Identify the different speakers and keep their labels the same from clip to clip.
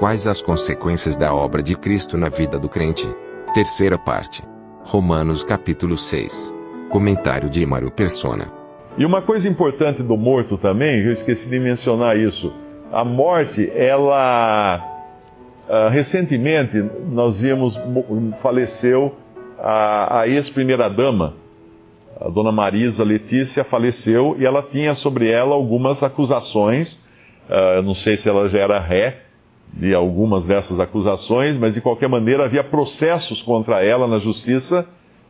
Speaker 1: Quais as consequências da obra de Cristo na vida do crente? Terceira parte. Romanos capítulo 6. Comentário de Mário Persona.
Speaker 2: E uma coisa importante do morto também, eu esqueci de mencionar isso. A morte, ela ah, recentemente nós vimos faleceu a, a ex-primeira dama, a dona Marisa Letícia faleceu e ela tinha sobre ela algumas acusações. Uh, não sei se ela já era ré de algumas dessas acusações, mas de qualquer maneira havia processos contra ela na justiça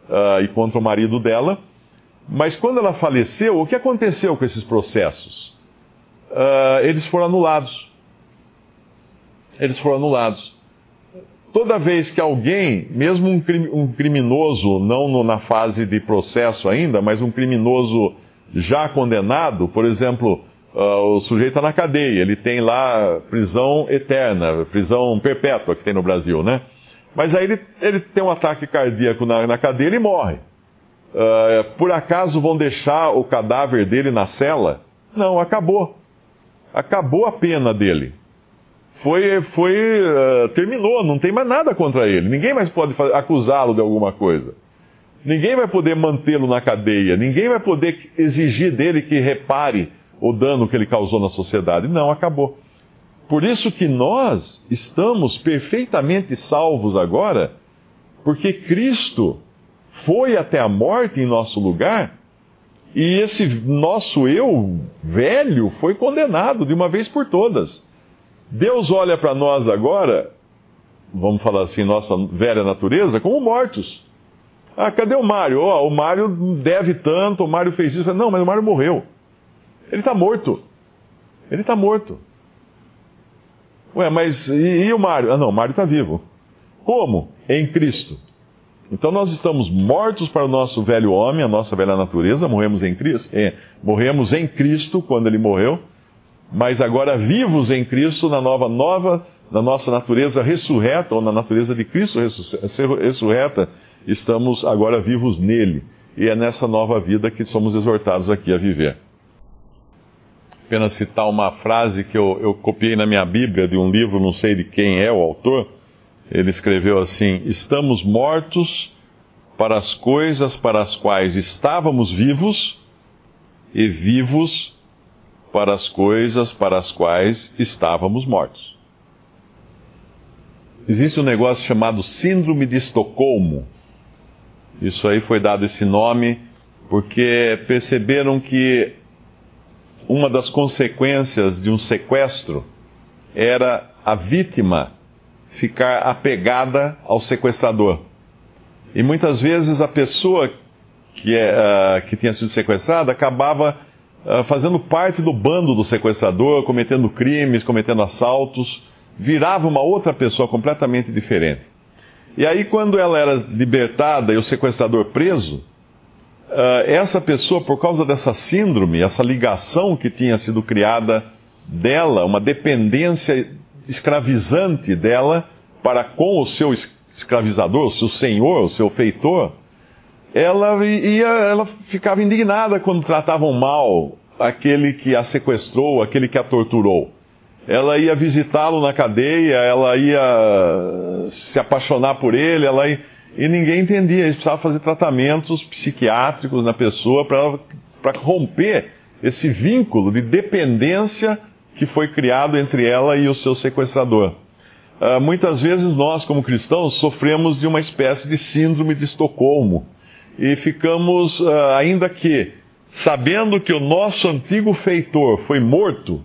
Speaker 2: uh, e contra o marido dela. Mas quando ela faleceu, o que aconteceu com esses processos? Uh, eles foram anulados. Eles foram anulados toda vez que alguém, mesmo um, criminoso, não no, na fase de processo ainda, mas um criminoso já condenado, por exemplo, uh, o sujeito está na cadeia, ele tem lá prisão eterna, prisão perpétua que tem no Brasil, né? Mas aí ele, ele tem um ataque cardíaco na, na cadeia e morre. Uh, por acaso vão deixar o cadáver dele na cela? Não, acabou. Acabou a pena dele foi, foi uh, terminou, não tem mais nada contra ele. Ninguém mais pode acusá-lo de alguma coisa. Ninguém vai poder mantê-lo na cadeia. Ninguém vai poder exigir dele que repare o dano que ele causou na sociedade. Não, acabou. Por isso que nós estamos perfeitamente salvos agora, porque Cristo foi até a morte em nosso lugar, e esse nosso eu velho foi condenado de uma vez por todas. Deus olha para nós agora, vamos falar assim, nossa velha natureza, como mortos. Ah, cadê o Mário? Oh, o Mário deve tanto, o Mário fez isso. Não, mas o Mário morreu. Ele está morto. Ele está morto. Ué, mas e, e o Mário? Ah, não, o Mário está vivo. Como? Em Cristo. Então nós estamos mortos para o nosso velho homem, a nossa velha natureza, morremos em Cristo, é, morremos em Cristo quando ele morreu, mas agora vivos em Cristo na nova, nova, na nossa natureza ressurreta, ou na natureza de Cristo ressurreta, estamos agora vivos nele. E é nessa nova vida que somos exortados aqui a viver. Apenas citar uma frase que eu, eu copiei na minha Bíblia de um livro, não sei de quem é o autor. Ele escreveu assim: Estamos mortos para as coisas para as quais estávamos vivos, e vivos para as coisas para as quais estávamos mortos. Existe um negócio chamado Síndrome de Estocolmo. Isso aí foi dado esse nome porque perceberam que uma das consequências de um sequestro era a vítima ficar apegada ao sequestrador. E muitas vezes a pessoa que, é, uh, que tinha sido sequestrada acabava uh, fazendo parte do bando do sequestrador, cometendo crimes, cometendo assaltos, virava uma outra pessoa completamente diferente. E aí, quando ela era libertada e o sequestrador preso, essa pessoa, por causa dessa síndrome, essa ligação que tinha sido criada dela, uma dependência escravizante dela para com o seu escravizador, o seu senhor, o seu feitor, ela, ia, ela ficava indignada quando tratavam mal aquele que a sequestrou, aquele que a torturou. Ela ia visitá-lo na cadeia, ela ia se apaixonar por ele, ela ia, e ninguém entendia. Eles precisavam fazer tratamentos psiquiátricos na pessoa para romper esse vínculo de dependência que foi criado entre ela e o seu sequestrador. Uh, muitas vezes nós, como cristãos, sofremos de uma espécie de síndrome de Estocolmo e ficamos, uh, ainda que sabendo que o nosso antigo feitor foi morto,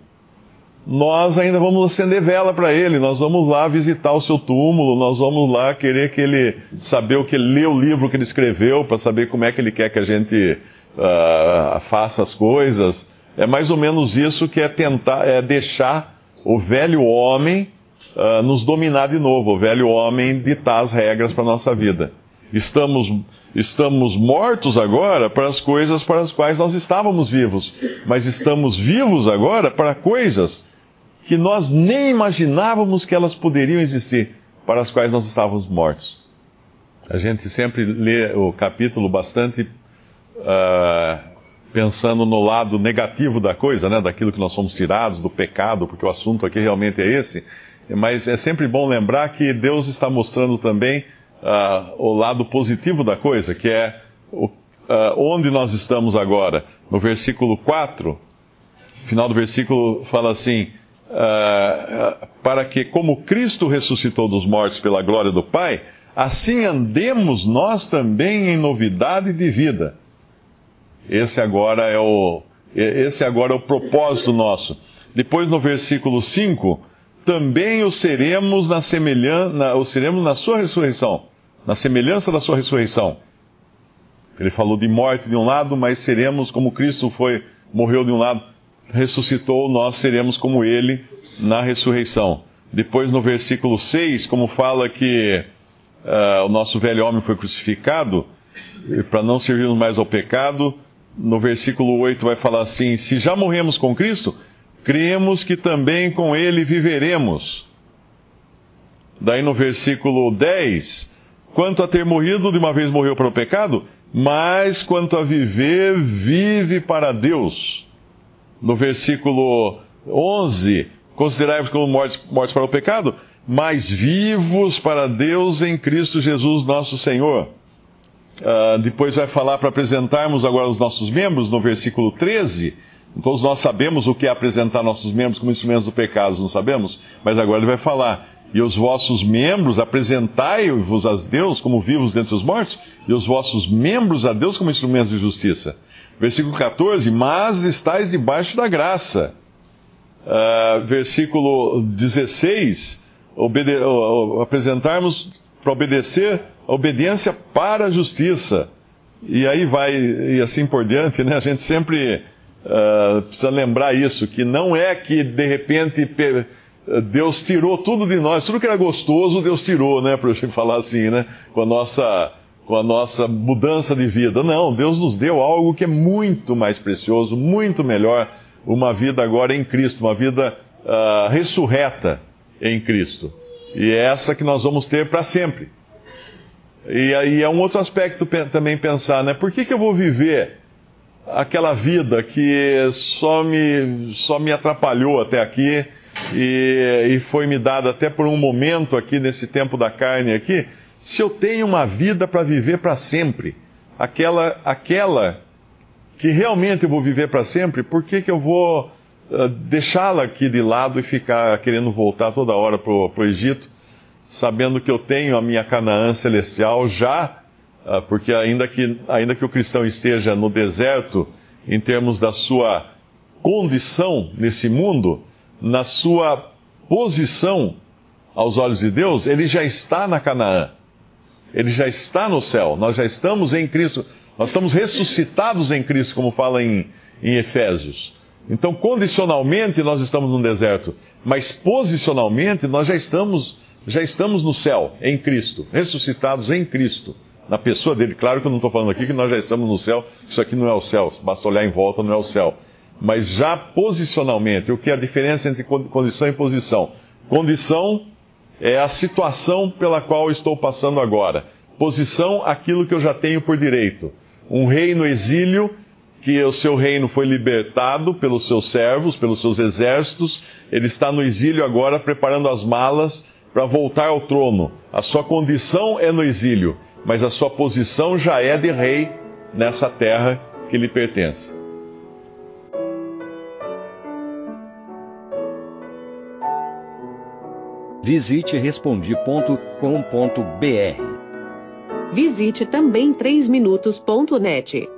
Speaker 2: nós ainda vamos acender vela para ele, nós vamos lá visitar o seu túmulo, nós vamos lá querer que ele saber o que ele lê o livro que ele escreveu para saber como é que ele quer que a gente uh, faça as coisas. É mais ou menos isso que é tentar, é deixar o velho homem uh, nos dominar de novo, o velho homem ditar as regras para nossa vida. Estamos, estamos mortos agora para as coisas para as quais nós estávamos vivos, mas estamos vivos agora para coisas que nós nem imaginávamos que elas poderiam existir, para as quais nós estávamos mortos. A gente sempre lê o capítulo bastante uh, pensando no lado negativo da coisa, né, daquilo que nós somos tirados, do pecado, porque o assunto aqui realmente é esse. Mas é sempre bom lembrar que Deus está mostrando também uh, o lado positivo da coisa, que é o, uh, onde nós estamos agora. No versículo 4, final do versículo fala assim: uh, Para que, como Cristo ressuscitou dos mortos pela glória do Pai, assim andemos nós também em novidade de vida. Esse agora é o, esse agora é o propósito nosso. Depois no versículo 5, também o seremos na semelhança, o seremos na sua ressurreição na semelhança da sua ressurreição. Ele falou de morte de um lado, mas seremos como Cristo foi, morreu de um lado, ressuscitou, nós seremos como ele na ressurreição. Depois no versículo 6, como fala que uh, o nosso velho homem foi crucificado, para não servirmos mais ao pecado, no versículo 8 vai falar assim: se já morremos com Cristo, cremos que também com ele viveremos. Daí no versículo 10, Quanto a ter morrido, de uma vez morreu para o pecado, mas quanto a viver, vive para Deus. No versículo 11, considerai-vos como mortos, mortos para o pecado, mas vivos para Deus em Cristo Jesus nosso Senhor. Uh, depois vai falar para apresentarmos agora os nossos membros, no versículo 13. Todos nós sabemos o que é apresentar nossos membros como instrumentos do pecado, não sabemos? Mas agora ele vai falar e os vossos membros, apresentai-vos a Deus como vivos dentre os mortos, e os vossos membros a Deus como instrumentos de justiça. Versículo 14: Mas estáis debaixo da graça. Uh, versículo 16: obede uh, apresentarmos para obedecer obediência para a justiça. E aí vai, e assim por diante, né? A gente sempre uh, precisa lembrar isso, que não é que de repente Deus tirou tudo de nós, tudo que era gostoso, Deus tirou, né? Para eu falar assim, né? Com a nossa, com a nossa mudança de vida. Não, Deus nos deu algo que é muito mais precioso, muito melhor, uma vida agora em Cristo, uma vida uh, ressurreta em Cristo. E é essa que nós vamos ter para sempre. E aí é um outro aspecto também pensar, né? Por que, que eu vou viver aquela vida que só me, só me atrapalhou até aqui? e, e foi me dada até por um momento aqui nesse tempo da carne aqui, se eu tenho uma vida para viver para sempre, aquela, aquela que realmente eu vou viver para sempre, por que, que eu vou uh, deixá-la aqui de lado e ficar querendo voltar toda hora para o Egito, sabendo que eu tenho a minha Canaã celestial já, porque ainda que, ainda que o cristão esteja no deserto, em termos da sua condição nesse mundo, na sua posição aos olhos de Deus, ele já está na Canaã. Ele já está no céu. Nós já estamos em Cristo. Nós estamos ressuscitados em Cristo, como fala em, em Efésios. Então, condicionalmente, nós estamos no deserto. Mas posicionalmente, nós já estamos, já estamos no céu, em Cristo. Ressuscitados em Cristo. Na pessoa dele. Claro que eu não estou falando aqui que nós já estamos no céu. Isso aqui não é o céu. Basta olhar em volta, não é o céu mas já posicionalmente. O que é a diferença entre condição e posição? Condição é a situação pela qual estou passando agora. Posição, aquilo que eu já tenho por direito. Um rei no exílio, que o seu reino foi libertado pelos seus servos, pelos seus exércitos, ele está no exílio agora preparando as malas para voltar ao trono. A sua condição é no exílio, mas a sua posição já é de rei nessa terra que lhe pertence.
Speaker 3: Visite respondi.com.br.
Speaker 4: Visite também 3minutos.net.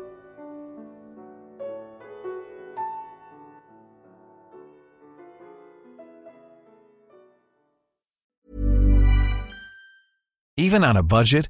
Speaker 5: Even on a budget,